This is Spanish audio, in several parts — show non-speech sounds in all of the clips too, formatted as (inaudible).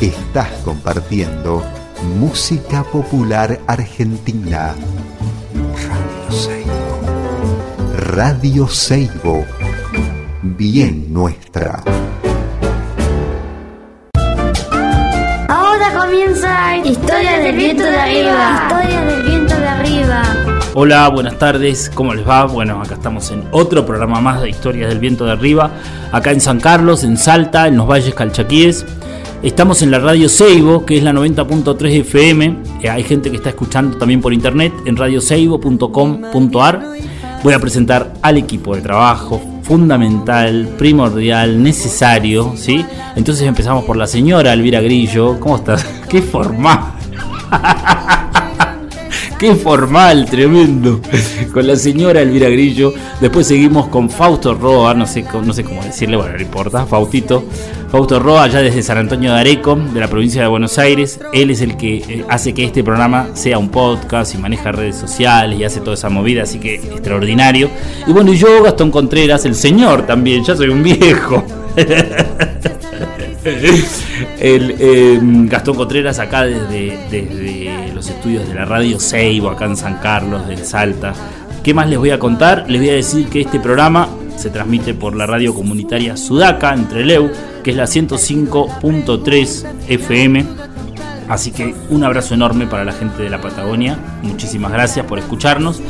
Estás compartiendo música popular argentina. Radio Seibo. Radio Seibo. Bien nuestra. Ahora comienza Historia del viento de arriba. Historia del viento de arriba. Hola, buenas tardes, ¿cómo les va? Bueno, acá estamos en otro programa más de Historias del Viento de Arriba, acá en San Carlos, en Salta, en los Valles Calchaquíes. Estamos en la radio Seibo, que es la 90.3 FM. Eh, hay gente que está escuchando también por internet en radioseibo.com.ar. Voy a presentar al equipo de trabajo fundamental, primordial, necesario, ¿sí? Entonces empezamos por la señora Elvira Grillo. ¿Cómo estás? (laughs) ¡Qué formal! (laughs) Qué formal, tremendo. (laughs) Con la señora Elvira Grillo. Después seguimos con Fausto Roa, no sé, no sé cómo decirle, bueno, no importa, Faustito. Fausto Roa, allá desde San Antonio de Areco, de la provincia de Buenos Aires. Él es el que eh, hace que este programa sea un podcast y maneja redes sociales y hace toda esa movida, así que extraordinario. Y bueno, yo, Gastón Contreras, el señor también, ya soy un viejo. (laughs) el eh, Gastón Contreras acá desde, desde, los estudios de la radio Seibo, acá en San Carlos, del Salta. ¿Qué más les voy a contar? Les voy a decir que este programa se transmite por la radio comunitaria Sudaca, entre Leu, que es la 105.3 FM. Así que un abrazo enorme para la gente de la Patagonia. Muchísimas gracias por escucharnos.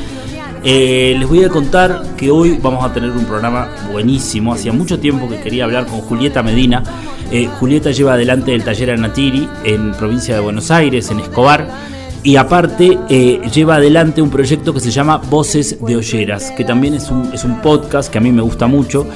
Eh, les voy a contar que hoy vamos a tener un programa buenísimo. Hacía mucho tiempo que quería hablar con Julieta Medina. Eh, Julieta lleva adelante el taller Anatiri en provincia de Buenos Aires, en Escobar. Y aparte eh, lleva adelante un proyecto que se llama Voces de Olleras, que también es un, es un podcast que a mí me gusta mucho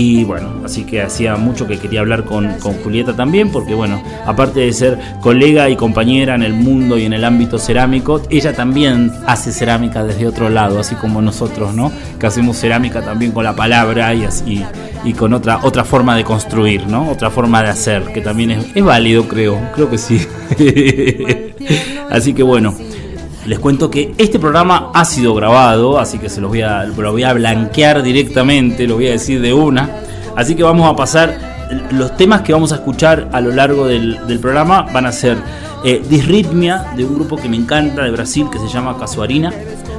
y bueno, así que hacía mucho que quería hablar con, Julieta también, porque bueno, aparte de ser colega y compañera en el mundo y en el ámbito cerámico, ella también hace cerámica desde otro lado, así como nosotros, ¿no? Que hacemos cerámica también con la palabra y así y con otra, otra forma de construir, ¿no? Otra forma de hacer, que también es, es válido, creo, creo que sí. (laughs) así que bueno. Les cuento que este programa ha sido grabado, así que se los voy a, lo voy a blanquear directamente, lo voy a decir de una. Así que vamos a pasar, los temas que vamos a escuchar a lo largo del, programa van a ser eh, Disritmia, de un grupo que me encanta de Brasil que se llama Casuarina.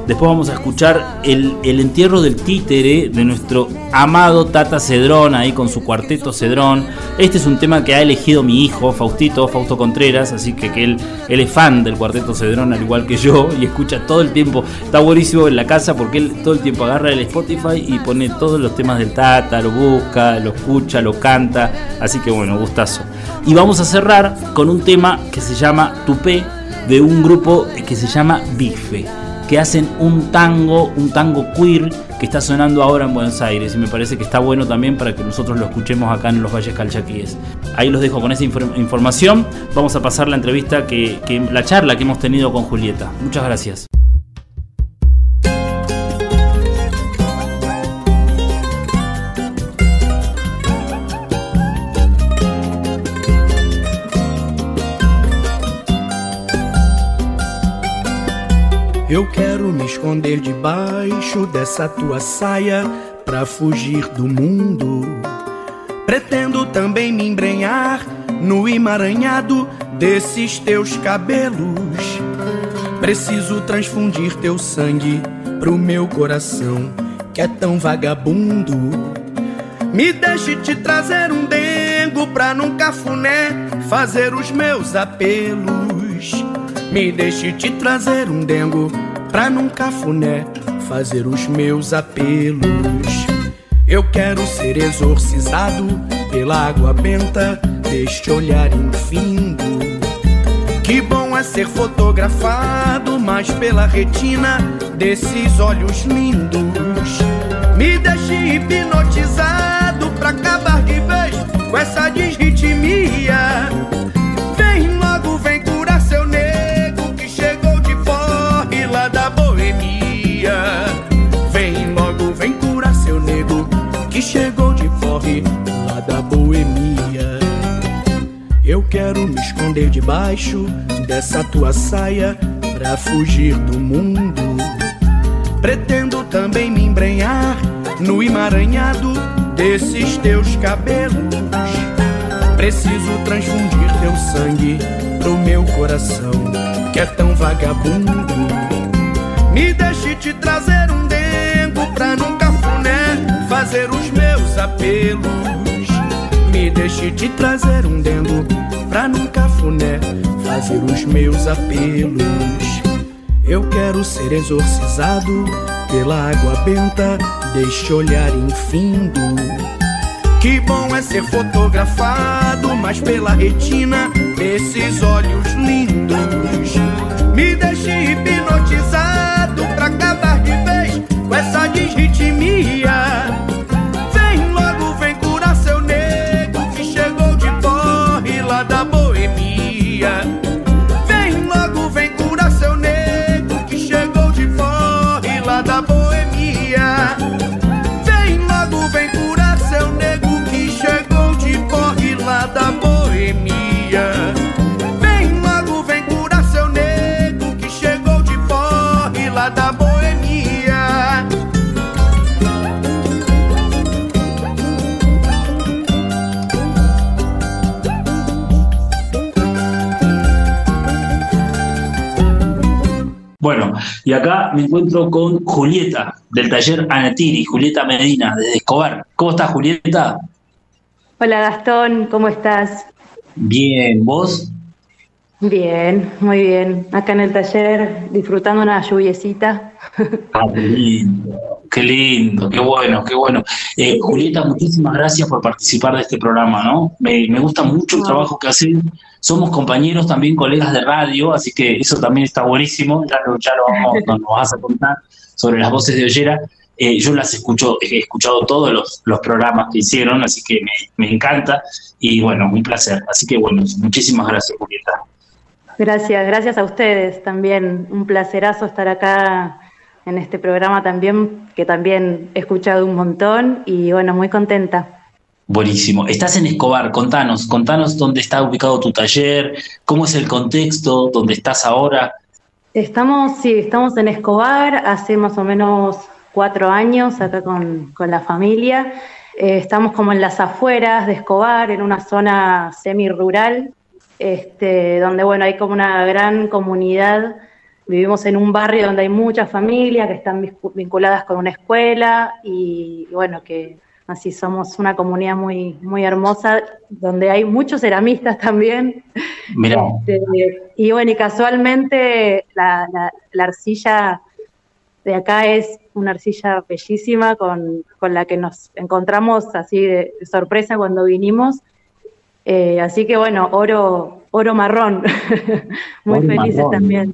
Después vamos a escuchar el, entierro del títere de nuestro amado Tata Cedrón, ahí con su cuarteto Cedrón. Este es un tema que ha elegido mi hijo, Faustito, Fausto Contreras, así que, él, él, es fan del cuarteto Cedrón, al igual que yo, y escucha todo el tiempo. Está buenísimo en la casa porque él todo el tiempo agarra el Spotify y pone todos los temas del Tata, lo busca, lo escucha, lo canta. Así que bueno, gustazo. Y vamos a cerrar con un tema que se llama Tupé, de un grupo que se llama Bife que hacen un tango, un tango queer que está sonando ahora en Buenos Aires y me parece que está bueno también para que nosotros lo escuchemos acá en los Valles Calchaquíes. Ahí los dejo con esa información. Vamos a pasar la entrevista que, la charla que hemos tenido con Julieta. Muchas gracias. Eu quero me esconder debaixo dessa tua saia pra fugir do mundo. Pretendo também me embrenhar no emaranhado desses teus cabelos. Preciso transfundir teu sangue pro meu coração que é tão vagabundo. Me deixe te trazer um dengo pra num cafuné fazer os meus apelos. Me deixe te trazer um dengo pra num cafuné fazer os meus apelos. Eu quero ser exorcizado pela água benta deste olhar infindo. Que bom é ser fotografado, mas pela retina desses olhos lindos. Me deixe hipnotizado pra acabar de vez com essa desritmia. Quero me esconder debaixo dessa tua saia pra fugir do mundo. Pretendo também me embrenhar no emaranhado desses teus cabelos. Preciso transfundir teu sangue pro meu coração, que é tão vagabundo. Me deixe te trazer um dengo pra num cafuné fazer os meus apelos. Me deixe te trazer um dengo pra num cafuné fazer os meus apelos. Eu quero ser exorcizado pela água benta deste olhar infindo. Que bom é ser fotografado, mas pela retina desses olhos lindos. Me deixe hipnotizado pra acabar de vez com essa desritmia. Y acá me encuentro con Julieta, del taller Anatiri, Julieta Medina, de Escobar. ¿Cómo estás, Julieta? Hola, Gastón, ¿cómo estás? Bien, ¿vos? Bien, muy bien. Acá en el taller disfrutando una lluviecita. (laughs) Ah, qué lindo, qué lindo, qué bueno, qué bueno. Eh, Julieta, muchísimas gracias por participar de este programa, ¿no? Me, gusta mucho el trabajo que hacen. Somos compañeros, también colegas de radio, así que eso también está buenísimo. Ya lo, ya lo vamos, (laughs) nos, vas a contar sobre las voces de Ollera. Eh, yo las escucho, he escuchado todos los, los programas que hicieron, así que me, me encanta y bueno, un placer. Así que bueno, muchísimas gracias, Julieta. Gracias, gracias a ustedes también. Un placerazo estar acá en este programa también, que también he escuchado un montón y bueno, muy contenta. Buenísimo. Estás en Escobar, contanos, contanos dónde está ubicado tu taller, cómo es el contexto, dónde estás ahora. Estamos, sí, estamos en Escobar hace más o menos cuatro años acá con, la familia. Eh, estamos como en las afueras de Escobar, en una zona semi-rural, este, donde bueno, hay como una gran comunidad. Vivimos en un barrio donde hay muchas familias que están vinculadas con una escuela y, bueno, que así somos una comunidad muy, muy hermosa, donde hay muchos ceramistas también. Mira. Este, y bueno, y casualmente la, arcilla de acá es una arcilla bellísima con, la que nos encontramos así de sorpresa cuando vinimos eh, así que bueno, oro, oro marrón. (laughs) Muy felices también.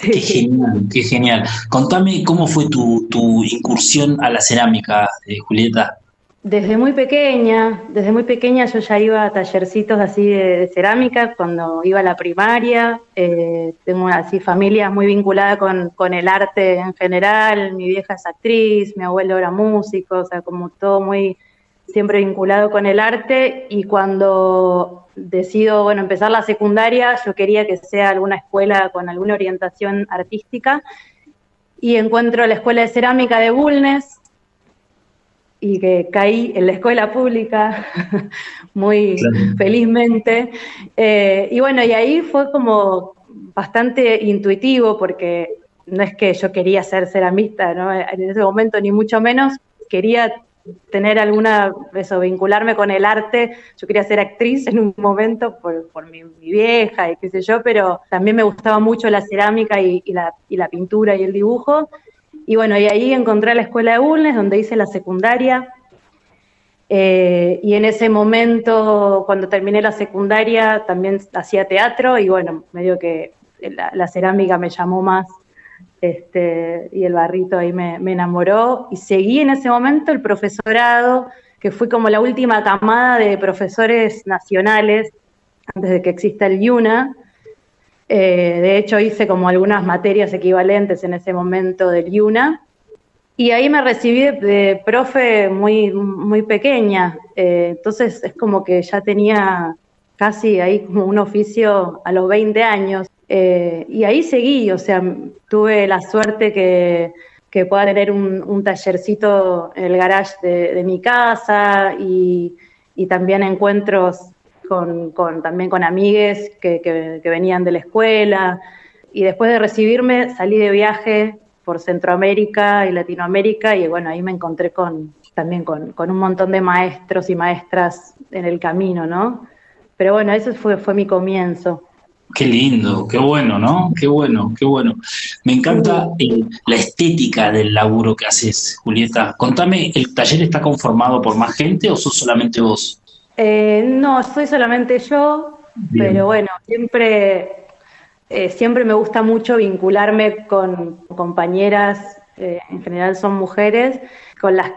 Qué genial, qué genial. Contame cómo fue tu, incursión a la cerámica, eh, Julieta. Desde muy pequeña, desde muy pequeña yo ya iba a tallercitos así de, cerámica cuando iba a la primaria. Eh, tengo así familias muy vinculadas con, con, el arte en general. Mi vieja es actriz, mi abuelo era músico, o sea, como todo muy, siempre vinculado con el arte y cuando decido bueno, empezar la secundaria, yo quería que sea alguna escuela con alguna orientación artística y encuentro la escuela de cerámica de Bulnes y que caí en la escuela pública (laughs) muy felizmente. Eh, y bueno, y ahí fue como bastante intuitivo porque no es que yo quería ser ceramista ¿no? en ese momento, ni mucho menos, quería tener alguna, eso, vincularme con el arte. Yo quería ser actriz en un momento por, por mi, vieja y qué sé yo, pero también me gustaba mucho la cerámica y, la, y, la, pintura y el dibujo. Y bueno, y ahí encontré la escuela de Bulnes, donde hice la secundaria. Eh, y en ese momento, cuando terminé la secundaria, también hacía teatro y bueno, medio que la cerámica me llamó más este, y el barrito ahí me, enamoró y seguí en ese momento el profesorado, que fue como la última camada de profesores nacionales antes de que exista el IUNA. Eh, de hecho, hice como algunas materias equivalentes en ese momento del IUNA. Y ahí me recibí de, profe muy, muy pequeña. Eh, entonces es como que ya tenía casi ahí como un oficio a los 20 años. Eh, y ahí seguí, o sea, tuve la suerte que, pueda tener un, tallercito en el garage de, mi casa y, también encuentros con, también con amigues que, que, venían de la escuela. Y después de recibirme salí de viaje por Centroamérica y Latinoamérica y bueno, ahí me encontré con, también con, con, un montón de maestros y maestras en el camino, ¿no? Pero bueno, eso fue, fue mi comienzo. Qué lindo, qué bueno, ¿no? Qué bueno, qué bueno. Me encanta eh, la estética del laburo que haces, Julieta. Contame, ¿el taller está conformado por más gente o sos solamente vos? Eh, no, soy solamente yo, pero bueno, siempre, eh, siempre me gusta mucho vincularme con compañeras, en general son mujeres, con las,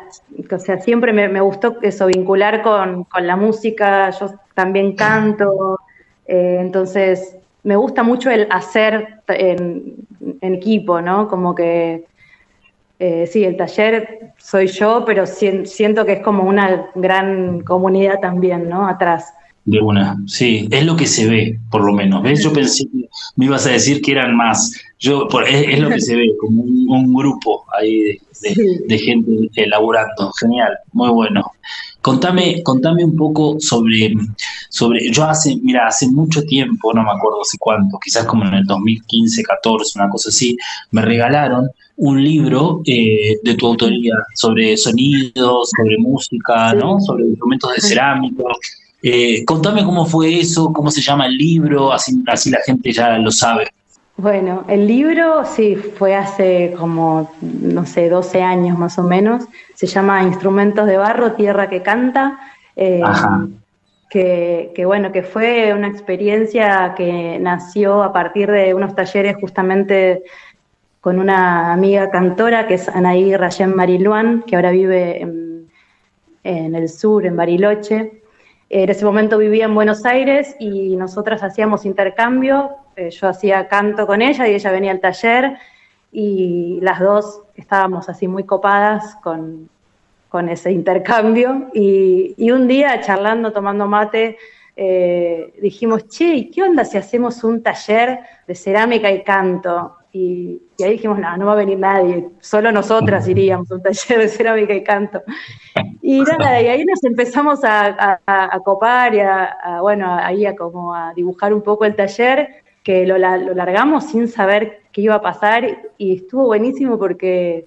o sea, siempre me, gustó eso, vincular con, con, la música, yo también canto, entonces me gusta mucho el hacer en, equipo, ¿no? Como que, eh, sí, el taller soy yo, pero siento que es como una gran comunidad también, ¿no? Atrás. De una, sí, es lo que se ve, por lo menos. ¿Ves? Yo pensé que me ibas a decir que eran más. Yo, es, lo que se ve, como un, grupo ahí de, de gente elaborando. Genial, muy bueno. Contame, contame un poco sobre, sobre, yo hace, mira, hace mucho tiempo, no me acuerdo hace cuánto, quizás como en el 2015, 14, una cosa así, me regalaron un libro eh, de tu autoría sobre sonidos, sobre música, ¿no? Sobre instrumentos de cerámica. Eh, contame cómo fue eso, cómo se llama el libro, así, así la gente ya lo sabe. Bueno, el libro sí fue hace como, no sé, 12 años más o menos. Se llama Instrumentos de Barro, Tierra que Canta. Eh, que, que, bueno, que fue una experiencia que nació a partir de unos talleres justamente con una amiga cantora que es Anaí Rayén Mariluán, que ahora vive en, en el sur, en Bariloche. En ese momento vivía en Buenos Aires y nosotras hacíamos intercambio eh, yo hacía canto con ella y ella venía al taller y las dos estábamos así muy copadas con, ese intercambio y, un día charlando, tomando mate, eh, dijimos, che, ¿qué onda si hacemos un taller de cerámica y canto? Y, ahí dijimos, no, no va a venir nadie, solo nosotras (laughs) iríamos a un taller de cerámica y canto. Y (laughs) nada, y ahí nos empezamos a, copar y a, bueno, ahí a como a dibujar un poco el taller que lo, largamos sin saber qué iba a pasar y estuvo buenísimo porque,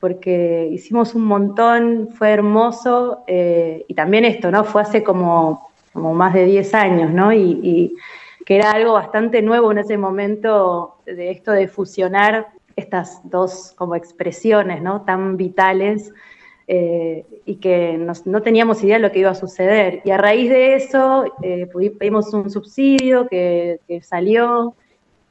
porque hicimos un montón, fue hermoso eh, y también esto, ¿no? Fue hace como, como más de 10 años, ¿no? Y, que era algo bastante nuevo en ese momento de esto de fusionar estas dos como expresiones, ¿no? Tan vitales eh, y que no teníamos idea de lo que iba a suceder. Y a raíz de eso eh, pedimos un subsidio que, salió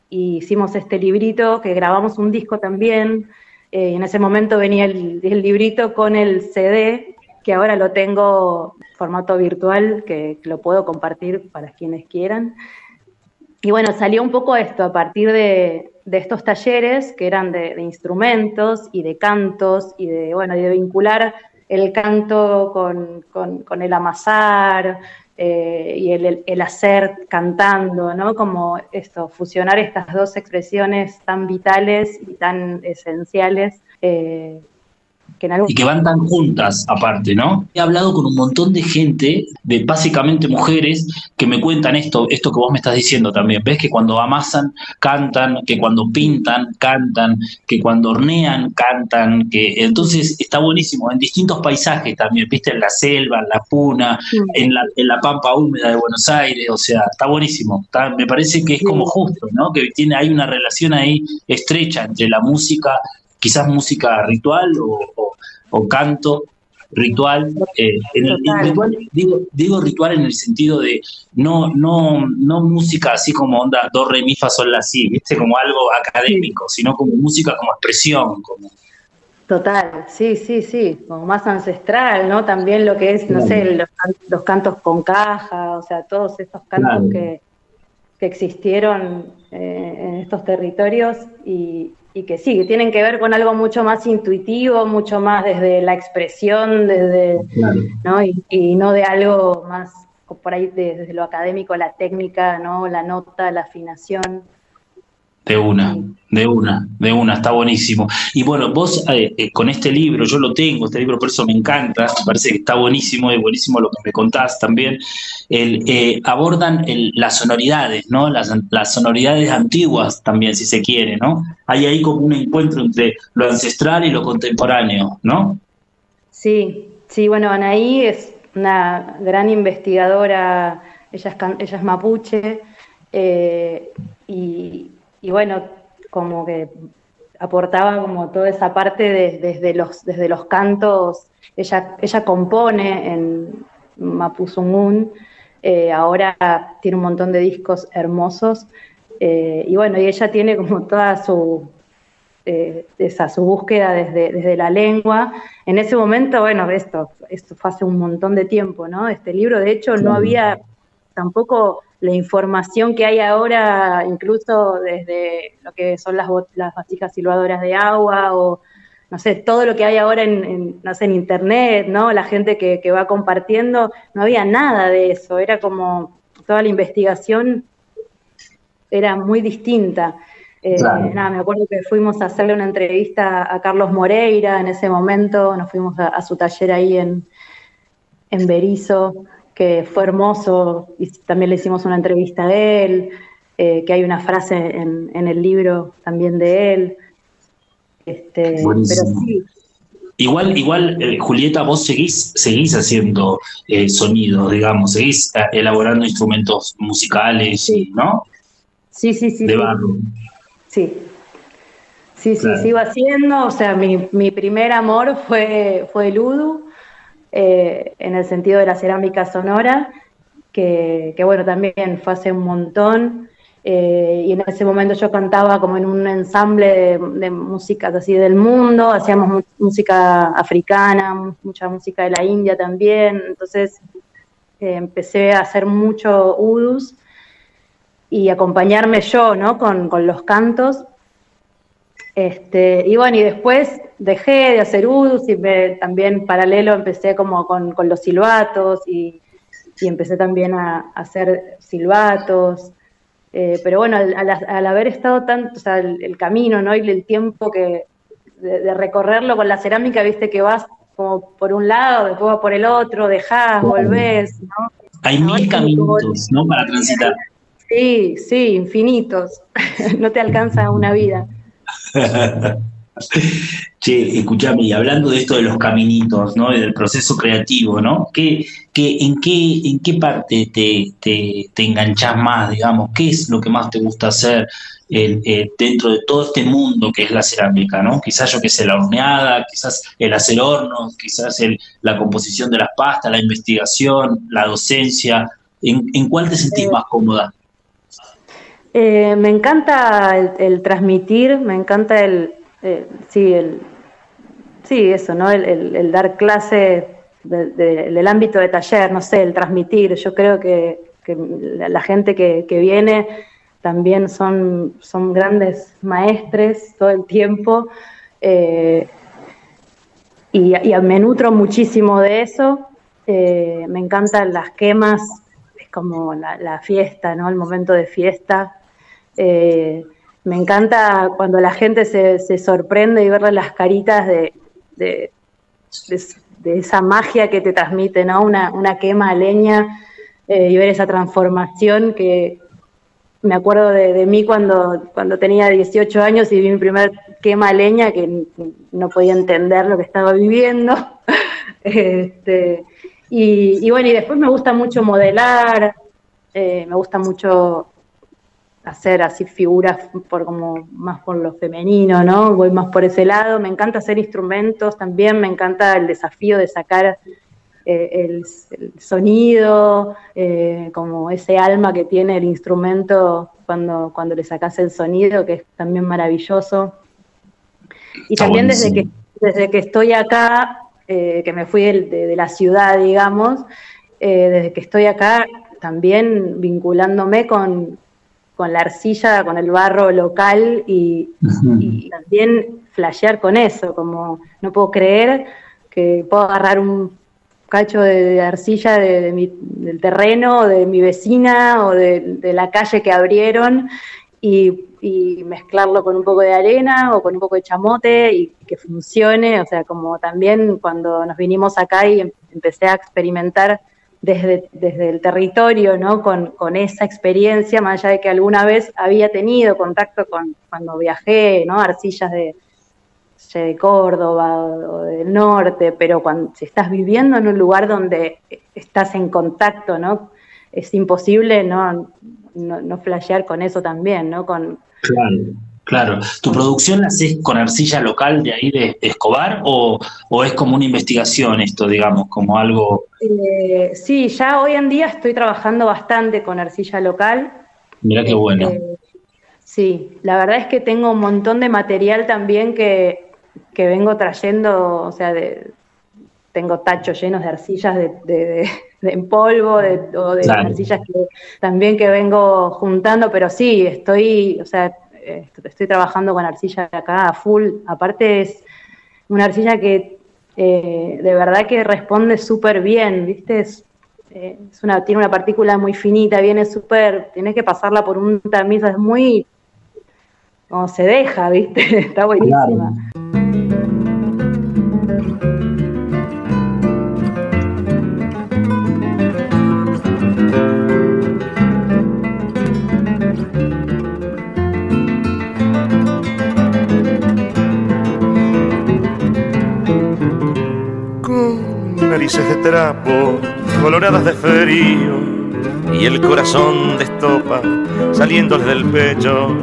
y hicimos este librito, que grabamos un disco también. Eh, en ese momento venía el, librito con el CD, que ahora lo tengo en formato virtual, que, lo puedo compartir para quienes quieran. Y bueno, salió un poco esto a partir de, de estos talleres que eran de, instrumentos y de cantos y de, bueno, de vincular el canto con, el amasar eh, y el, hacer cantando, ¿no? Como esto, fusionar estas dos expresiones tan vitales y tan esenciales eh, y que van tan juntas aparte, ¿no? He hablado con un montón de gente, de básicamente mujeres, que me cuentan esto, esto que vos me estás diciendo también. ¿Ves? Que cuando amasan, cantan, que cuando pintan, cantan, que cuando hornean, cantan, que entonces está buenísimo, en distintos paisajes también, ¿viste? En la selva, en la puna, en, la, en la pampa húmeda de Buenos Aires, o sea, está buenísimo. me parece que es como justo, ¿no? Que tiene, hay una relación ahí estrecha entre la música quizás música ritual o, canto ritual, eh, digo, digo, ritual en el sentido de no, no, no música así como onda do, re, mi, fa, sol, la, si, ¿viste? Como algo académico, sino como música como expresión, como... Total, sí, sí, sí, como más ancestral, ¿no? También lo que es, no sé, los, cantos con caja, o sea, todos estos cantos que, que existieron eh, en estos territorios y, y que sí, que tienen que ver con algo mucho más intuitivo, mucho más desde la expresión, desde, ¿no? Y, no de algo más por ahí desde lo académico, la técnica, ¿no? la nota, la afinación. De una, de una, de una, está buenísimo. Y bueno, vos eh, eh, con este libro, yo lo tengo, este libro por eso me encanta, me parece que está buenísimo, y buenísimo lo que me contás también. El, eh, abordan las sonoridades, ¿no? Las, las, sonoridades antiguas también, si se quiere, ¿no? Hay ahí como un encuentro entre lo ancestral y lo contemporáneo, ¿no? Sí, sí, bueno, Anaí es una gran investigadora, ella es, ella es mapuche, y y bueno, como que aportaba como toda esa parte desde, los, desde los cantos, ella, ella compone en Mapuzungún, eh, ahora tiene un montón de discos hermosos, eh, y bueno, y ella tiene como toda su, eh, esa, su búsqueda desde, desde la lengua. En ese momento, bueno, esto, esto fue hace un montón de tiempo, ¿no? Este libro, de hecho, no había tampoco la información que hay ahora, incluso desde lo que son las, las vasijas silbadoras de agua o no sé, todo lo que hay ahora en, no sé, en internet, ¿no? La gente que, va compartiendo, no había nada de eso, era como toda la investigación era muy distinta. Eh, nada, me acuerdo que fuimos a hacerle una entrevista a Carlos Moreira en ese momento, nos fuimos a, su taller ahí en, en Berizo, que fue hermoso y también le hicimos una entrevista a él, eh, que hay una frase en, el libro también de él. Este, igual, igual eh, Julieta, vos seguís, seguís haciendo eh, sonidos, digamos, seguís elaborando instrumentos musicales, ¿no? Sí, sí, sí. De barro. Sí. Sí, sí, sigo haciendo. O sea, mi, mi primer amor fue, fue el udu eh, en el sentido de la cerámica sonora, que, bueno, también fue hace un montón. Eh, y en ese momento yo cantaba como en un ensamble de, músicas así del mundo, hacíamos música africana, mucha música de la India también, entonces eh, empecé a hacer mucho udus y acompañarme yo, ¿no? Con, con los cantos. Este, y bueno, y después dejé de hacer udus y también paralelo empecé como con, los silbatos y, empecé también a, hacer silbatos. Eh, pero bueno, al, haber estado tanto, o sea, el, camino, ¿no? Y el tiempo que de, recorrerlo con la cerámica, viste que vas como por un lado, después vas por el otro, dejás, volvés, ¿no? Hay mil caminos, ¿no? Para transitar. Sí, sí, infinitos. (laughs) no te alcanza una vida. (laughs) Che, escúchame, y hablando de esto de los caminitos, ¿no? Y del proceso creativo, ¿no? ¿Qué, qué, en, qué, ¿En qué parte te, te, te enganchás más, digamos? ¿Qué es lo que más te gusta hacer eh, dentro de todo este mundo que es la cerámica, ¿no? Quizás yo que sé, la horneada, quizás el hacer hornos, quizás el, la composición de las pastas, la investigación, la docencia. ¿En, en cuál te sentís más cómoda? Eh, me encanta el, transmitir, me encanta el, eh, sí, sí, eso, ¿no? El, dar clase del ámbito de taller, no sé, el transmitir. Yo creo que, la, gente que, viene también son, son grandes maestres todo el tiempo. Eh, y, me nutro muchísimo de eso. me encantan las quemas, es como la, la, fiesta, ¿no? El momento de fiesta. Eh, me encanta cuando la gente se, sorprende y verle las caritas de, esa magia que te transmite, ¿no? Una, quema a leña eh, y ver esa transformación que me acuerdo de, mí cuando, cuando tenía 18 años y vi mi primer quema a leña que no podía entender lo que estaba viviendo. (laughs) este, y, bueno, y después me gusta mucho modelar, eh, me gusta mucho hacer así figuras por como más por lo femenino, ¿no? Voy más por ese lado. Me encanta hacer instrumentos también, me encanta el desafío de sacar eh, el, sonido, eh, como ese alma que tiene el instrumento cuando, cuando le sacas el sonido, que es también maravilloso. Y también desde que, desde que estoy acá, eh, que me fui de, la ciudad, digamos, desde que estoy acá, también vinculándome con, con la arcilla, con el barro local y, también flashear con eso, como no puedo creer que puedo agarrar un cacho de, arcilla de, mi, del terreno, de mi vecina o de, la calle que abrieron y y, mezclarlo con un poco de arena o con un poco de chamote y que funcione. O sea, como también cuando nos vinimos acá y em, empecé a experimentar desde, desde el territorio, ¿no? Con, con, esa experiencia, más allá de que alguna vez había tenido contacto con, cuando viajé, ¿no? Arcillas de, de Córdoba o del norte, pero cuando si estás viviendo en un lugar donde estás en contacto, ¿no? Es imposible no, no, no flashear con eso también, ¿no? Con, claro, claro. ¿Tu producción la haces con arcilla local de ahí de, Escobar o, es como una investigación esto, digamos, como algo... Eh, sí, ya hoy en día estoy trabajando bastante con arcilla local. Mira qué bueno. Este, sí, la verdad es que tengo un montón de material también que, que vengo trayendo, o sea, de, tengo tachos llenos de arcillas de, en polvo de, o de arcillas que también que vengo juntando, pero sí, estoy, o sea, estoy trabajando con arcilla acá a full. Aparte es una arcilla que eh, de verdad que responde súper bien, ¿viste? Eh, es, una, tiene una partícula muy finita, viene súper, tienes que pasarla por un tamiz, es muy, como se deja, ¿viste? (laughs) Está buenísima. De trapo, coloradas de frío, y el corazón de estopa saliéndoles del pecho.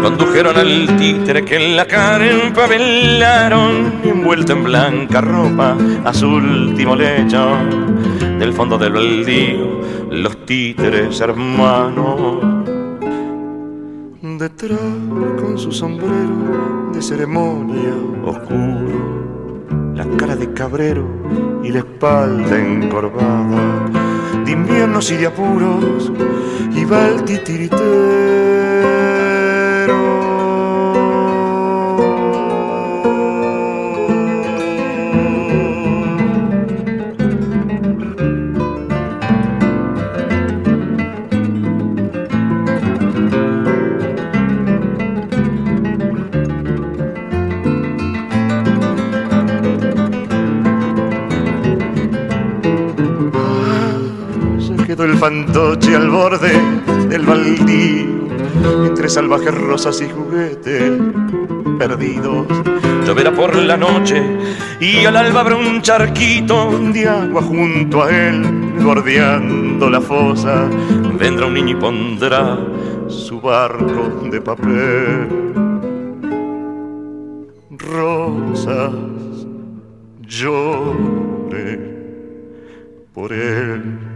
Condujeron al títere que en la carpa velaron, envuelto en blanca ropa, a su último lecho. Del fondo del baldío, los títeres hermanos. Detrás con su sombrero de ceremonia oscuro la cara de cabrero y la espalda encorvada, de inviernos y de apuros, y va el. Fantoche al borde del baldío, entre salvajes rosas y juguetes perdidos. Lloverá por la noche y al alba habrá un charquito de agua junto a él, bordeando la fosa. Vendrá un niño y pondrá su barco de papel. Rosas, llore por él.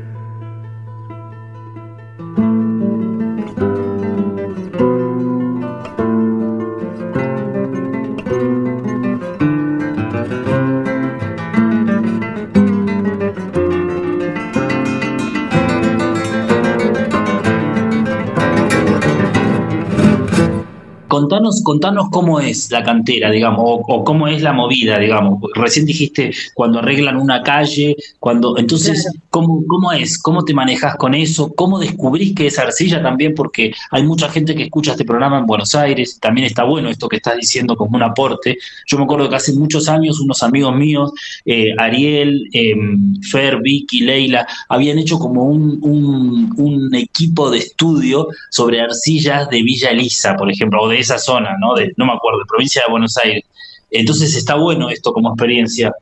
Contanos, contanos cómo es la cantera, digamos, o, cómo es la movida, digamos. Recién dijiste cuando arreglan una calle, cuando. Entonces, ¿cómo, ¿cómo es? ¿Cómo te manejas con eso? ¿Cómo descubrís que es arcilla también? Porque hay mucha gente que escucha este programa en Buenos Aires, también está bueno esto que estás diciendo como un aporte. Yo me acuerdo que hace muchos años unos amigos míos, eh, Ariel, em, Fer, Vicky, Leila, habían hecho como un, un, un equipo de estudio sobre arcillas de Villa Elisa, por ejemplo, o de esa zona, ¿no? De, no me acuerdo, de provincia de Buenos Aires. Entonces está bueno esto como experiencia.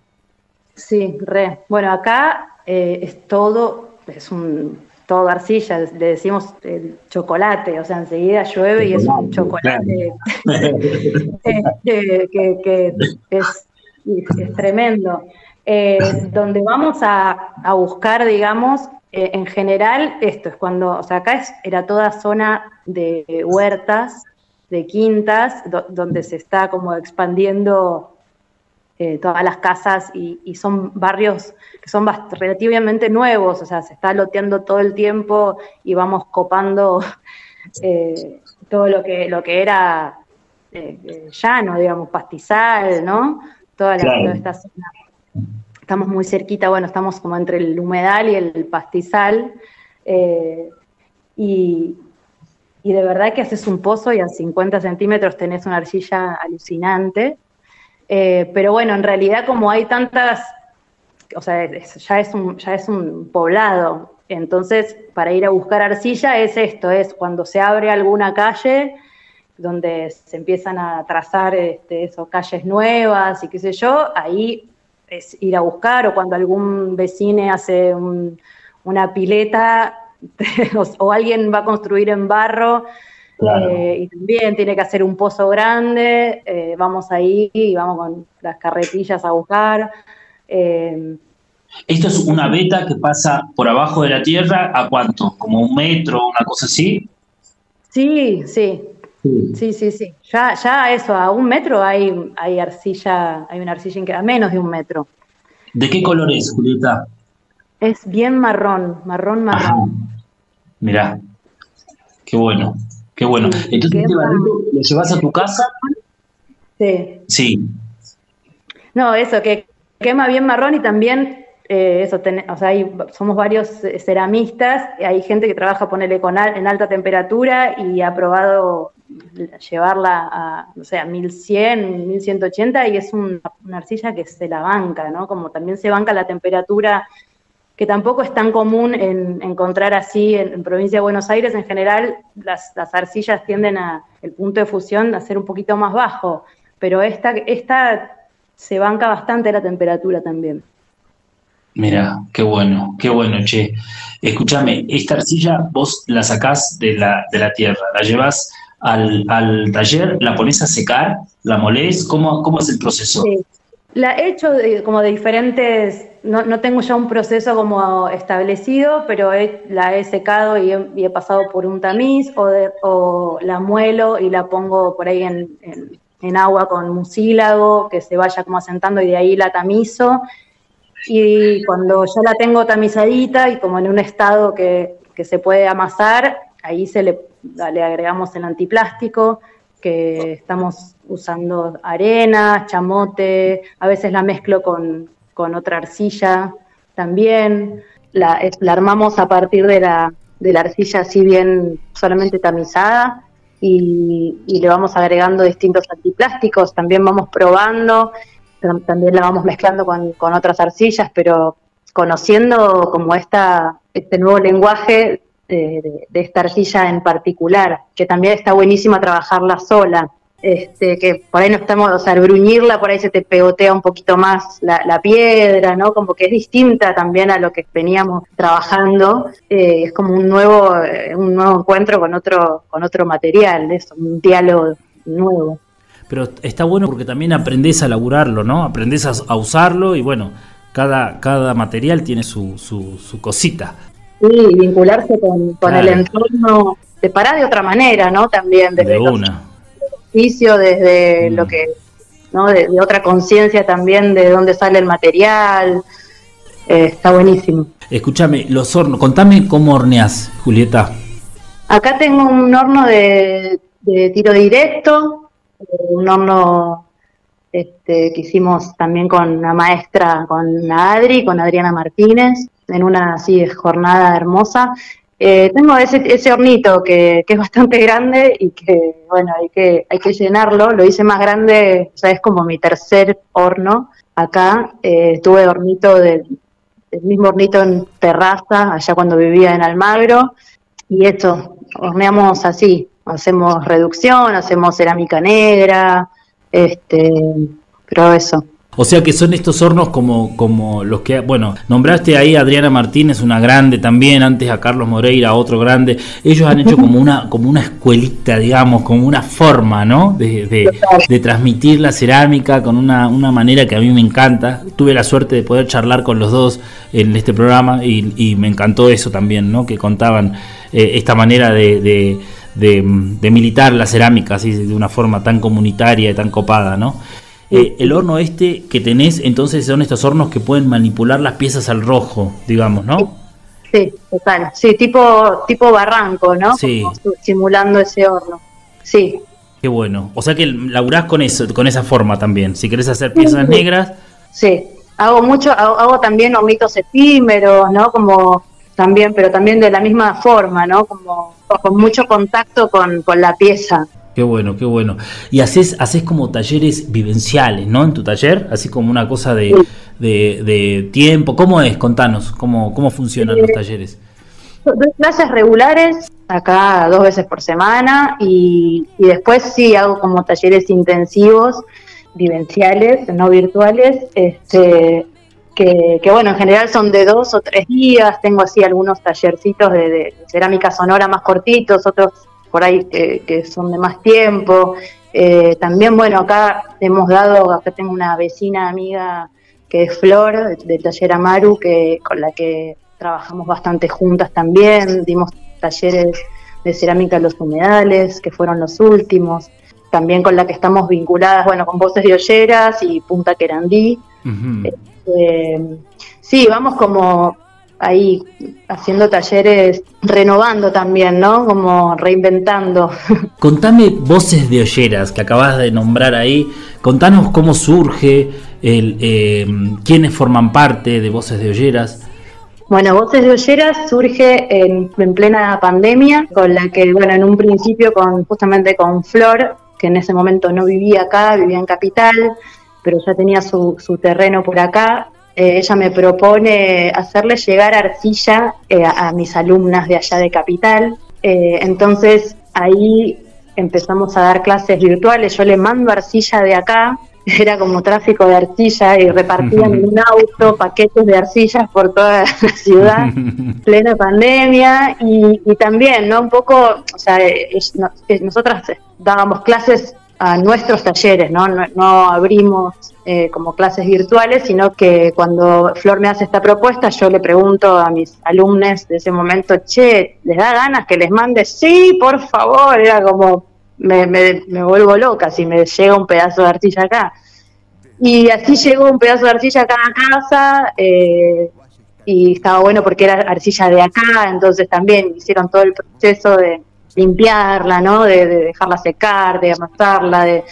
Sí, re. Bueno, acá eh, es todo, es un todo arcilla, le decimos el chocolate, o sea, enseguida llueve y es un chocolate (laughs) este, que, es, tremendo. Eh, donde vamos a, a buscar, digamos, eh, en general, esto es cuando, o sea, acá es, era toda zona de huertas, de quintas, donde se está como expandiendo eh, todas las casas y, son barrios que son relativamente nuevos, o sea, se está loteando todo el tiempo y vamos copando (laughs) eh, todo lo que, lo que era eh, llano, digamos, pastizal, ¿no? Toda, la, esta zona. Estamos muy cerquita, bueno, estamos como entre el humedal y el pastizal. y, y de verdad que haces un pozo y a 50 centímetros tenés una arcilla alucinante. Eh, pero bueno, en realidad como hay tantas, o sea, ya, es un, ya es un poblado, entonces para ir a buscar arcilla es esto, es cuando se abre alguna calle donde se empiezan a trazar este, esos calles nuevas y qué sé yo, ahí es ir a buscar o cuando algún vecino hace una pileta (laughs) o, alguien va a construir en barro eh, y también tiene que hacer un pozo grande, eh, vamos ahí y vamos con las carretillas a buscar. Eh, ¿Esto es una beta que pasa por abajo de la tierra a cuánto? ¿Como un metro, una cosa así? Sí, sí. Sí, sí, sí. Ya, ya eso, a un metro hay, hay arcilla, hay una arcilla que a menos de un metro. ¿De qué color es, Julieta? Es bien marrón, marrón, marrón. Mirá, qué bueno, qué bueno. Entonces, este ¿lo llevas a tu casa? Sí. Sí. No, eso, que quema bien marrón y también, eh, eso, o sea, somos varios ceramistas, y hay gente que trabaja, ponerle con en alta temperatura y ha probado llevarla a, no sé, a 1100, 1180 y es una arcilla que se la banca, ¿no? Como también se banca la temperatura que tampoco es tan común en, encontrar así en, provincia de Buenos Aires. En general, las, arcillas tienden a, el punto de fusión a ser un poquito más bajo, pero esta, esta se banca bastante la temperatura también. Mira, qué bueno, qué bueno, che. Escúchame, esta arcilla vos la sacás de la, de la tierra, la llevas al, taller, la pones a secar, la molés, ¿cómo, cómo es el proceso? Sí. La he hecho como de diferentes, no, no, tengo ya un proceso como establecido, pero la he secado y he, pasado por un tamiz o, la muelo y la pongo por ahí en, en, agua con mucílago, que se vaya como asentando y de ahí la tamizo. Y cuando ya la tengo tamizadita y como en un estado que, que se puede amasar, ahí se le, le agregamos el antiplástico, que estamos usando arena, chamote, a veces la mezclo con, otra arcilla también. La, armamos a partir de la, de la arcilla así bien solamente tamizada y, le vamos agregando distintos antiplásticos, también vamos probando, también la vamos mezclando con, con otras arcillas, pero conociendo como esta, este nuevo lenguaje de, de, esta arcilla en particular, que también está buenísima trabajarla sola. Este, que por ahí no estamos, o sea, bruñirla, por ahí se te pegotea un poquito más la, piedra, ¿no? Como que es distinta también a lo que veníamos trabajando. Eh, es como un nuevo, eh, un nuevo encuentro con otro, con otro material, es un diálogo nuevo. Pero está bueno porque también aprendes a laburarlo, ¿no? Aprendes a, usarlo y bueno, cada, cada material tiene su, su, su cosita. Sí, vincularse con, el entorno, separar de otra manera, ¿no? También desde de una. Desde lo mm. que, ¿no? De, otra conciencia también de dónde sale el material. Eh, está buenísimo. Escúchame, los hornos, contame cómo horneas, Julieta. Acá tengo un horno de, tiro directo, un horno este, que hicimos también con una maestra, con Adri, con Adriana Martínez en una así jornada hermosa. Eh, tengo ese, ese hornito que, es bastante grande y que, bueno, hay que, hay que llenarlo. Lo hice más grande, sea, es como mi tercer horno acá. Eh, tuve hornito del, mismo hornito en terraza, allá cuando vivía en Almagro. Y esto, horneamos así, hacemos reducción, hacemos cerámica negra, este, pero eso. O sea que son estos hornos como, como los que, bueno, nombraste ahí a Adriana Martínez, una grande también, antes a Carlos Moreira, otro grande. Ellos han hecho como una, como una escuelita, digamos, como una forma, ¿no? De, de, transmitir la cerámica con una, una, manera que a mí me encanta. Tuve la suerte de poder charlar con los dos en este programa y, y me encantó eso también, ¿no? Que contaban eh, esta manera de, de, de, militar la cerámica así de una forma tan comunitaria y tan copada, ¿no? Eh, el horno este que tenés, entonces son estos hornos que pueden manipular las piezas al rojo, digamos, ¿no? Sí, total. Sí, tipo, tipo barranco, ¿no? Sí. simulando ese horno. Sí. Qué bueno. O sea que laburás con eso, con esa forma también. Si querés hacer piezas negras. Sí. Hago mucho, hago, también hornitos efímeros, ¿no? Como también, pero también de la misma forma, ¿no? Como con mucho contacto con, con la pieza. Qué bueno, qué bueno. Y haces, haces como talleres vivenciales, ¿no? En tu taller, así como una cosa de, de, tiempo. ¿Cómo es? Contanos, ¿cómo, cómo funcionan los talleres? Clases regulares, acá dos veces por semana, y, y después sí hago como talleres intensivos, vivenciales, no virtuales, este, que, bueno, en general son de dos o tres días, tengo así algunos tallercitos de, cerámica sonora más cortitos, otros por ahí que, son de más tiempo. Eh, también, bueno, acá hemos dado, acá tengo una vecina amiga que es Flor, del taller Amaru, que, con la que trabajamos bastante juntas también, dimos talleres de cerámica en los humedales, que fueron los últimos, también con la que estamos vinculadas, bueno, con Voces de Olleras y Punta Querandí. Eh, sí, vamos como ahí haciendo talleres, renovando también, ¿no? Como reinventando. (laughs) Contame Voces de Olleras, que acabas de nombrar ahí. Contanos cómo surge, el, eh, quiénes forman parte de Voces de Olleras. Bueno, Voces de Olleras surge en, plena pandemia, con la que, bueno, en un principio con justamente con Flor, que en ese momento no vivía acá, vivía en Capital, pero ya tenía su, su terreno por acá. Eh, ella me propone hacerle llegar arcilla eh, a, mis alumnas de allá de Capital. Eh, entonces ahí empezamos a dar clases virtuales. Yo le mando arcilla de acá, (laughs) era como tráfico de arcilla y repartían en un auto paquetes de arcillas por toda (laughs) la ciudad, (laughs) plena pandemia. Y, también, ¿no? Un poco, o sea, nosotras dábamos clases a nuestros talleres, ¿no? No, abrimos eh, como clases virtuales, sino que cuando Flor me hace esta propuesta, yo le pregunto a mis alumnos de ese momento, che, ¿les da ganas que les mande? Sí, por favor, era como, me, me, me vuelvo loca si me llega un pedazo de arcilla acá. Y así llegó un pedazo de arcilla acá a casa, eh, y estaba bueno porque era arcilla de acá, entonces también hicieron todo el proceso de limpiarla, ¿no? De, dejarla secar, de amasarla, de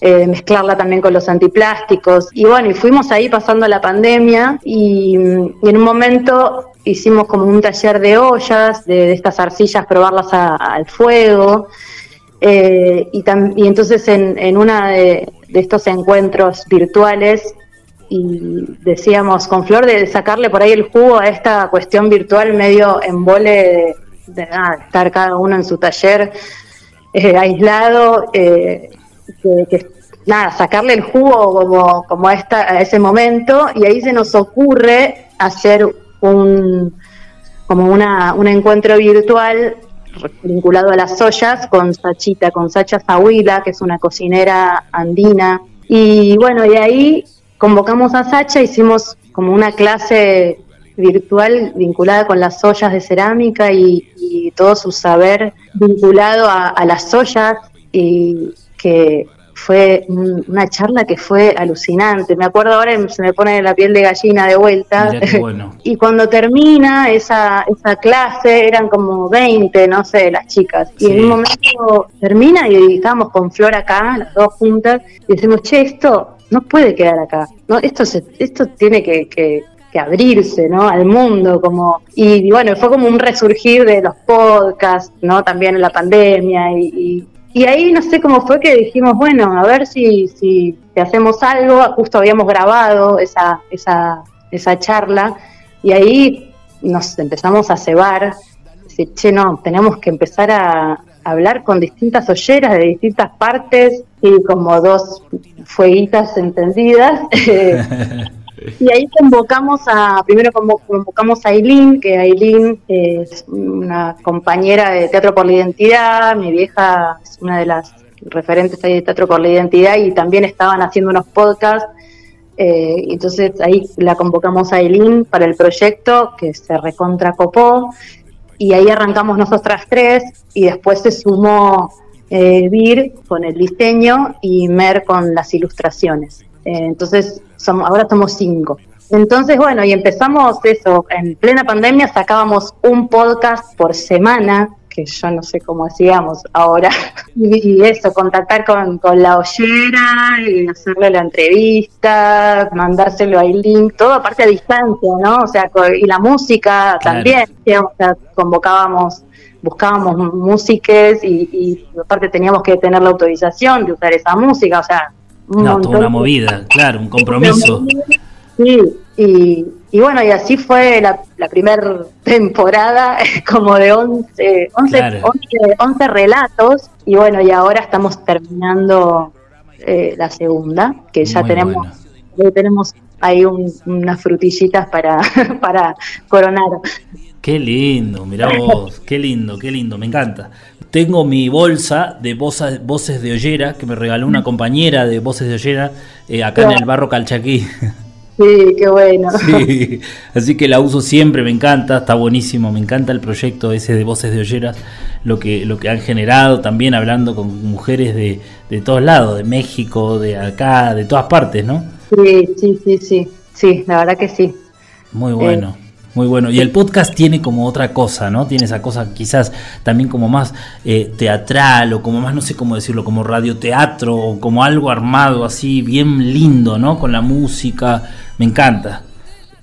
eh, mezclarla también con los antiplásticos. Y bueno, y fuimos ahí pasando la pandemia y, en un momento hicimos como un taller de ollas, de, estas arcillas, probarlas al fuego. Eh, y, entonces en, en uno de, estos encuentros virtuales y decíamos con Flor de sacarle por ahí el jugo a esta cuestión virtual medio embole de, de nada, estar cada uno en su taller eh, aislado, eh, que, nada, sacarle el jugo como, como a, esta, a ese momento y ahí se nos ocurre hacer un como una, un encuentro virtual vinculado a las ollas con Sachita, con Sacha Zahuila, que es una cocinera andina. Y bueno, y ahí convocamos a Sacha, hicimos como una clase virtual vinculada con las ollas de cerámica y, todo su saber vinculado a, las ollas y que fue una charla que fue alucinante. Me acuerdo ahora, se me pone la piel de gallina de vuelta. (laughs) y cuando termina esa, esa clase, eran como 20, no sé, las chicas. Y en un momento termina y estábamos con Flor acá, las dos juntas, y decimos, che, esto no puede quedar acá. no Esto, se, esto tiene que, que, abrirse, ¿no? Al mundo, como, y, bueno, fue como un resurgir de los podcasts, ¿no? También en la pandemia y, ahí no sé cómo fue que dijimos, bueno, a ver si, si, hacemos algo, justo habíamos grabado esa, esa, esa charla y ahí nos empezamos a cebar, decir, che, no, tenemos que empezar a, hablar con distintas olleras de distintas partes y como dos fueguitas entendidas. (laughs) (laughs) (laughs) Y ahí convocamos a, primero convocamos a Aileen, que Aileen es una compañera de Teatro por la Identidad, mi vieja es una de las referentes ahí de Teatro por la Identidad y también estaban haciendo unos podcasts. Eh, entonces ahí la convocamos a Aileen para el proyecto que se recontracopó y ahí arrancamos nosotras tres y después se sumó eh, Vir con el diseño y Mer con las ilustraciones. Eh, entonces, somos, ahora somos cinco. Entonces, bueno, y empezamos eso, en plena pandemia sacábamos un podcast por semana, que yo no sé cómo hacíamos ahora. (laughs) Y, eso, contactar con, con, la ollera, y hacerle la entrevista, mandárselo ahí link, todo aparte a distancia, ¿no? O sea, y la música también, o sea, convocábamos buscábamos músicas y, y, aparte teníamos que tener la autorización de usar esa música, o sea, no, toda una movida, claro, un compromiso. Sí, y, y bueno, y así fue la, la primera temporada, (laughs) como de 11, 11, 11, relatos, y bueno, y ahora estamos terminando eh, la segunda, que ya tenemos, tenemos ahí unas frutillitas para, (laughs) para coronar. Qué lindo, mirá vos, qué lindo, qué lindo, me encanta. Tengo mi bolsa de voces de Ollera que me regaló una compañera de voces de Ollera eh, acá en el barro Calchaquí. Sí, qué bueno. (laughs) Sí, así que la uso siempre, me encanta, está buenísimo, me encanta el proyecto ese de Voces de Olleras, lo que, lo que han generado también hablando con mujeres de, de todos lados, de México, de acá, de todas partes, ¿no? Sí, sí, sí, sí, sí, la verdad que sí. Muy bueno. Muy bueno. Y el podcast tiene como otra cosa, ¿no? Tiene esa cosa quizás también como más eh, teatral o como más, no sé cómo decirlo, como radioteatro o como algo armado así, bien lindo, ¿no? Con la música. Me encanta.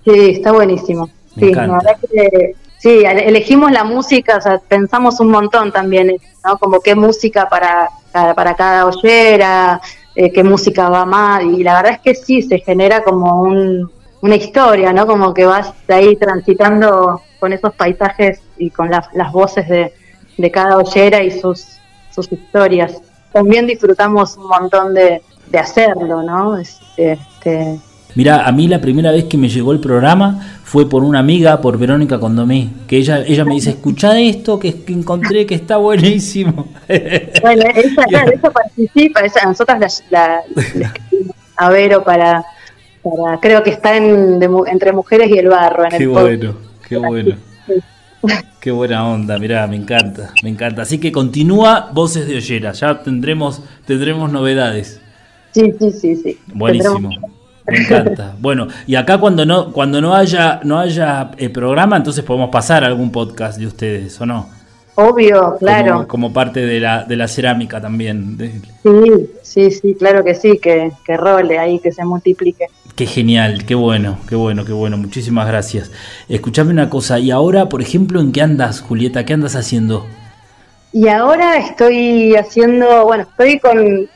Sí, está buenísimo. sí, la verdad que sí, elegimos la música, o sea, pensamos un montón también, ¿no? Como qué música para, para, cada ollera, eh, qué música va más. Y la verdad es que sí, se genera como un una historia, ¿no? Como que vas ahí transitando con esos paisajes y con las voces de, cada ollera y sus, sus historias. También disfrutamos un montón de, hacerlo, ¿no? Este, este... Mira, a mí la primera vez que me llegó el programa fue por una amiga, por Verónica Condomí, que ella ella me dice, escucha esto que, encontré que está buenísimo. (laughs) Bueno, esa, claro, participa, esa, nosotras la, a Vero para, creo que está en, entre mujeres y el barro. En qué bueno, qué bueno. Qué buena onda, mirá, me encanta, me encanta. Así que continúa Voces de Ollera, ya tendremos, tendremos novedades. Sí, sí, sí, sí. Buenísimo. Me encanta. Bueno, y acá cuando no, cuando no haya, no haya eh, programa, entonces podemos pasar algún podcast de ustedes, ¿o no? Obvio, claro. Como, parte de la, de la cerámica también. Sí, sí, sí, claro que sí, que, que role ahí, que se multiplique. Qué genial, qué bueno, qué bueno, qué bueno. Muchísimas gracias. Escuchame una cosa, y ahora, por ejemplo, ¿en qué andas, Julieta? ¿Qué andas haciendo? Y ahora estoy haciendo, bueno, estoy con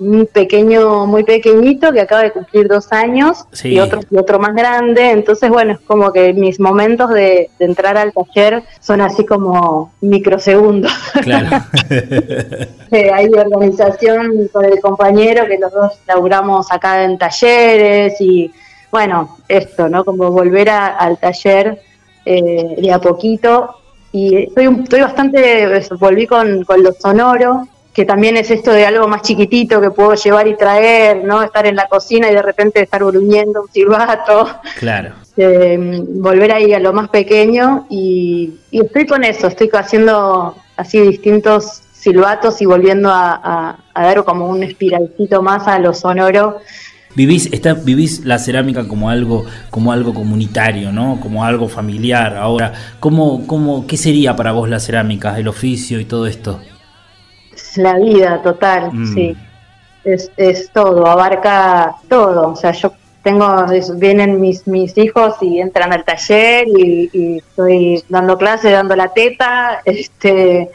un pequeño, muy pequeñito que acaba de cumplir dos años y otro y otro más grande. Entonces, bueno, es como que mis momentos de, entrar al taller son así como microsegundos. Claro. (laughs) Eh, hay organización con el compañero que los dos laburamos acá en talleres y bueno, esto, ¿no? Como volver al taller eh, de a poquito. Y estoy, estoy bastante, volví con, con lo sonoro, que también es esto de algo más chiquitito que puedo llevar y traer, ¿no? Estar en la cocina y de repente estar gruñendo un silbato. Claro. (laughs) Eh, volver ahí a lo más pequeño y, estoy con eso, estoy haciendo así distintos silbatos y volviendo a, dar como un espiralcito más a lo sonoro. Vivís, está, vivís la cerámica como algo, como algo comunitario, ¿no? Como algo familiar. Ahora, ¿cómo, cómo, ¿qué sería para vos la cerámica, el oficio y todo esto? La vida total, mm. sí. Es, es todo, abarca todo. O sea, yo tengo, vienen mis, mis hijos y entran al taller y, estoy dando clases, dando la teta, (laughs) este,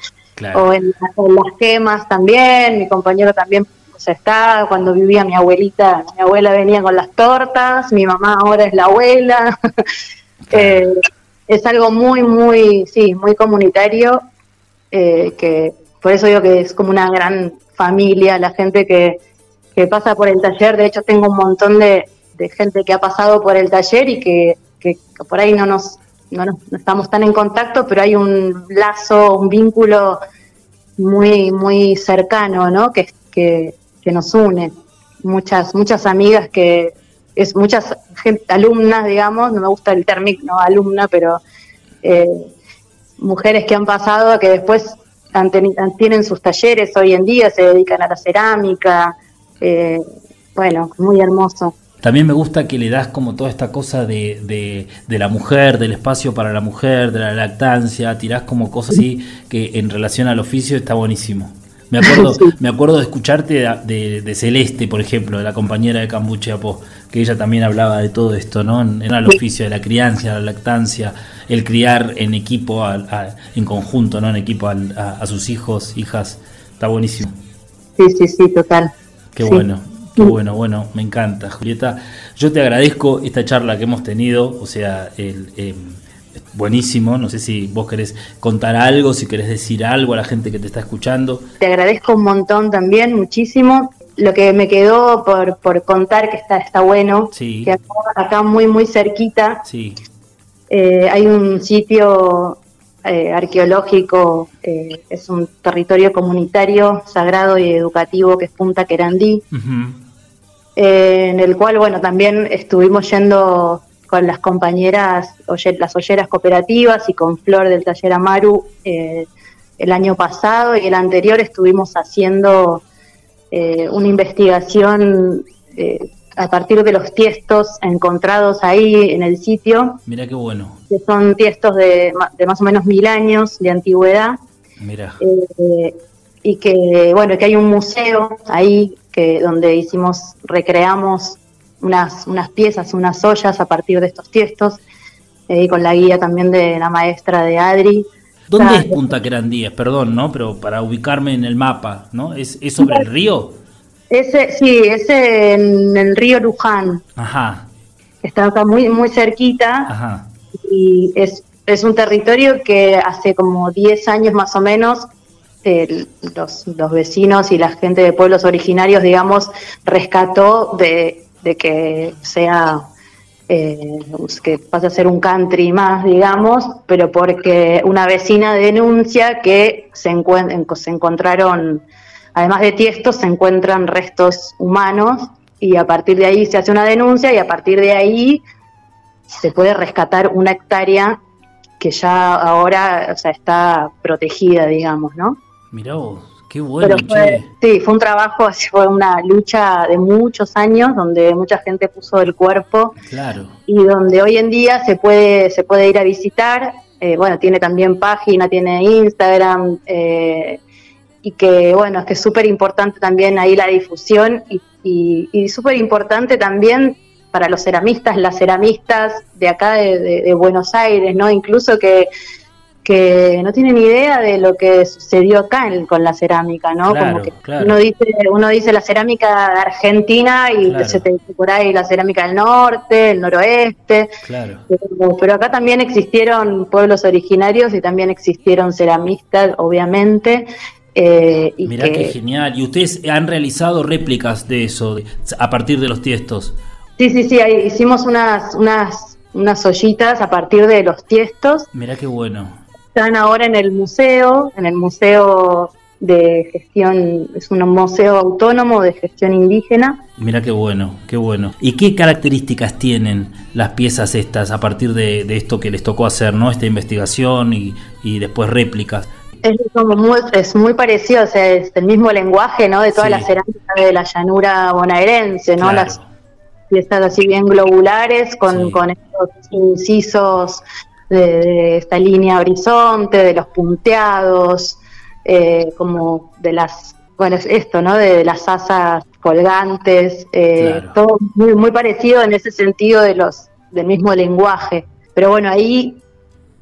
o en, las quemas también, mi compañero también sea, está, cuando vivía mi abuelita, mi abuela venía con las tortas, mi mamá ahora es la abuela, (laughs) eh, es algo muy, muy, sí, muy comunitario, eh, que, por eso digo que es como una gran familia, la gente que, pasa por el taller. De hecho, tengo un montón de, gente que ha pasado por el taller y que, por ahí no nos, no estamos tan en contacto, pero hay un lazo, un vínculo muy, muy cercano, ¿no? Que, que, nos une. Muchas, muchas amigas que, es muchas alumnas, digamos, no me gusta el término alumna, pero eh, mujeres que han pasado que después tienen sus talleres hoy en día, se dedican a la cerámica, eh, bueno, muy hermoso. También me gusta que le das como toda esta cosa de, de, de, la mujer, del espacio para la mujer, de la lactancia, tirás como cosas así que en relación al oficio está buenísimo. Me acuerdo, (laughs) me acuerdo de escucharte de, de, Celeste, por ejemplo, de la compañera de Cambucheapo, que ella también hablaba de todo esto, ¿no? En, el oficio de la crianza, la lactancia, el criar en equipo, en conjunto, ¿no? En equipo a, sus hijos, hijas. Está buenísimo. Sí, sí, sí, total. Qué bueno. Qué bueno, bueno, me encanta, Julieta. Yo te agradezco esta charla que hemos tenido, o sea, el, em, buenísimo. No sé si vos querés contar algo, si querés decir algo a la gente que te está escuchando. Te agradezco un montón también, muchísimo. Lo que me quedó por, por contar que está, está bueno, sí. que acá, muy, muy cerquita, sí. Eh, hay un sitio eh, arqueológico, eh, es un territorio comunitario, sagrado y educativo que es Punta Querandí, en el cual, bueno, también estuvimos yendo con las compañeras, las olleras cooperativas y con Flor del taller Amaru eh, el año pasado y el anterior estuvimos haciendo eh, una investigación eh, a partir de los tiestos encontrados ahí en el sitio. Mira qué bueno. Que son tiestos de, más o menos mil años de antigüedad. Mira. y que, bueno, que hay un museo ahí que donde hicimos, recreamos unas, unas piezas, unas ollas a partir de estos tiestos, eh, y con la guía también de la maestra de Adri. ¿Dónde es Punta Querandíes? Perdón, ¿no? Pero para ubicarme en el mapa, ¿no? ¿Es, es sobre el río? Ese, sí, es en el río Luján. Ajá. Está acá muy, muy cerquita. Ajá. Y es, es un territorio que hace como 10 años más o menos los, los, vecinos y la gente de pueblos originarios, digamos, rescató de, de que sea eh, que pase a ser un country más, digamos, pero porque una vecina denuncia que se, se encontraron, además de tiestos, se encuentran restos humanos y a partir de ahí se hace una denuncia y a partir de ahí se puede rescatar una hectárea que ya ahora o sea, está protegida, digamos, ¿no? Mirá vos. Qué bueno, sí, fue un trabajo, fue una lucha de muchos años donde mucha gente puso el cuerpo claro. y donde hoy en día se puede se puede ir a visitar. Eh, bueno, tiene también página, tiene Instagram eh, y que bueno, es que es súper importante también ahí la difusión y, y, súper importante también para los ceramistas, las ceramistas de acá de Buenos Aires, ¿no? Incluso que que no tienen idea de lo que sucedió acá con la cerámica, ¿no? Como que uno dice, uno dice la cerámica Argentina y se te dice por ahí la cerámica del norte, el noroeste. Claro. Pero, acá también existieron pueblos originarios y también existieron ceramistas, obviamente. Eh, y Mirá qué genial. ¿Y ustedes han realizado réplicas de eso a partir de los tiestos? Sí, sí, sí. hicimos unas, unas, unas ollitas a partir de los tiestos. Mirá qué bueno están ahora en el museo, en el museo de gestión, es un museo autónomo de gestión indígena. Mira qué bueno, qué bueno. ¿Y qué características tienen las piezas estas a partir de, esto que les tocó hacer, ¿no? Esta investigación y, después réplicas. Es como muy, es muy parecido, o sea, es el mismo lenguaje, ¿no? De toda la cerámica de la llanura bonaerense, ¿no? Las piezas así bien globulares con, con estos incisos de, esta línea horizonte, de los punteados, eh, como de las, bueno, esto, ¿no? De, las asas colgantes, eh, todo muy, muy parecido en ese sentido de los, del mismo lenguaje. Pero bueno, ahí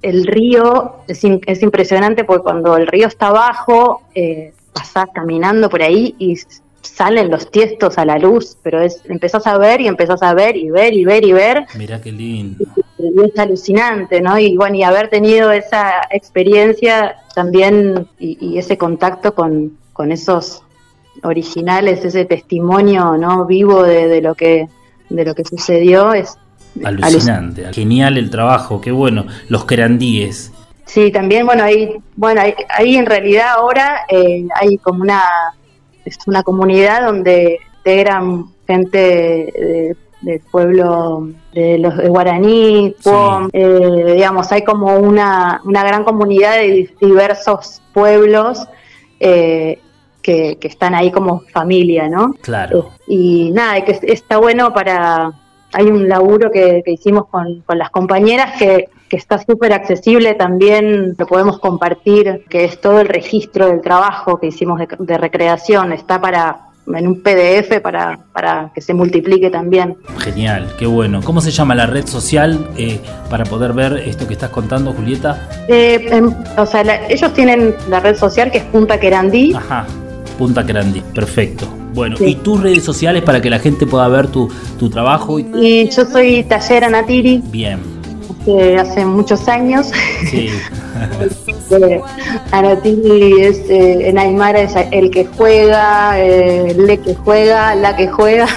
el río es, es impresionante porque cuando el río está abajo, eh, pasás caminando por ahí y salen los tiestos a la luz, pero es empezás a ver y empezás a ver y ver y ver y ver. Mira qué lindo. Es alucinante, ¿no? Y bueno, y haber tenido esa experiencia también y, ese contacto con, con, esos originales, ese testimonio, ¿no? Vivo de, lo que de lo que sucedió es alucinante. Genial el trabajo, qué bueno. Los querandíes. Sí, también, bueno, ahí, bueno, ahí, en realidad ahora eh, hay como una es una comunidad donde integran gente del pueblo de los de guaraní, eh, digamos, hay como una, una gran comunidad de diversos pueblos eh, que, están ahí como familia, ¿no? Claro. Eh, y nada, que está bueno para... Hay un laburo que, hicimos con, las compañeras que, está súper accesible también, lo podemos compartir, que es todo el registro del trabajo que hicimos de recreación, está para en un PDF para, para que se multiplique también. Genial, qué bueno. ¿Cómo se llama la red social eh, para poder ver esto que estás contando, Julieta? Eh, em, o sea, ellos tienen la red social que es Punta Querandí. Ajá, Punta Querandí, perfecto. Bueno, ¿y tus redes sociales para que la gente pueda ver tu, tu trabajo? Y yo soy Taller Anatiri. Bien hace muchos años. Sí. (laughs) Anatili es, eh, en Aymara es el que juega, eh, le que juega, la que juega.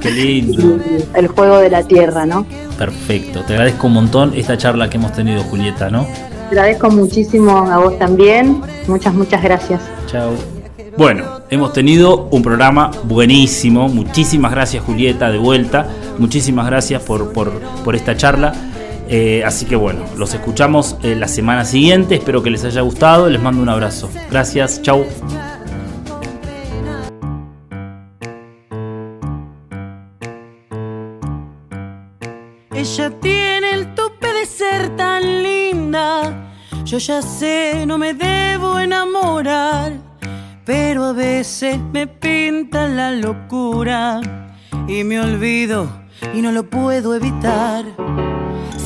Qué lindo. El juego de la tierra, ¿no? Perfecto. Te agradezco un montón esta charla que hemos tenido, Julieta, ¿no? Te agradezco muchísimo a vos también. Muchas, muchas gracias. Chao. Bueno, hemos tenido un programa buenísimo. Muchísimas gracias, Julieta, de vuelta. Muchísimas gracias por, por, por esta charla. Eh, así que bueno, los escuchamos eh, la semana siguiente. Espero que les haya gustado. Les mando un abrazo. Gracias. Chau. Ella tiene el tope de ser tan linda. Yo ya sé, no me debo enamorar. Pero a veces me pinta la locura. Y me olvido y no lo puedo evitar.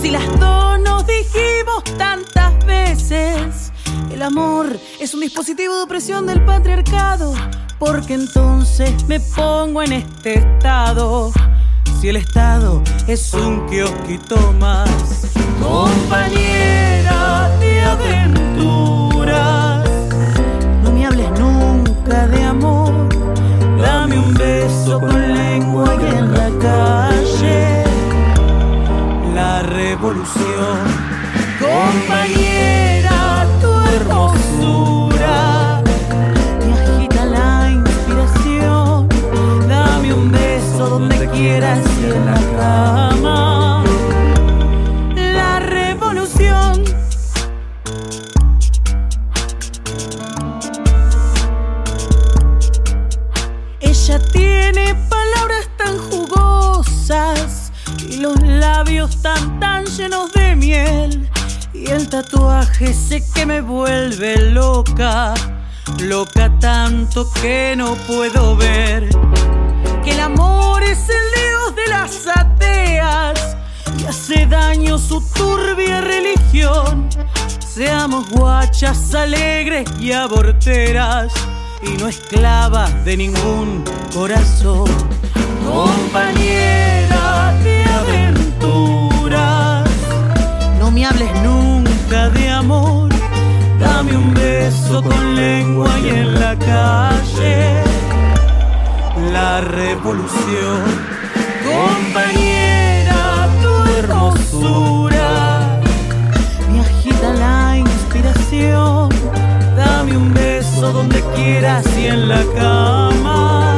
Si las dos nos dijimos tantas veces, el amor es un dispositivo de opresión del patriarcado, porque entonces me pongo en este estado. Si el estado es un kiosquito más, compañera de aventuras, no me hables nunca de amor, dame un beso con lengua y en la calle revolución. Compañera, tu hermosura me agita la inspiración. Dame un beso donde quieras y en la cama. Tanto que no puedo ver que el amor es el dios de las ateas y hace daño su turbia religión. Seamos guachas alegres y aborteras y no esclavas de ningún corazón. Compañera de aventuras, no me hables nunca de amor. Dame un beso con lengua y en la calle la revolución. Compañera, tu hermosura me agita la inspiración. Dame un beso donde quieras y en la cama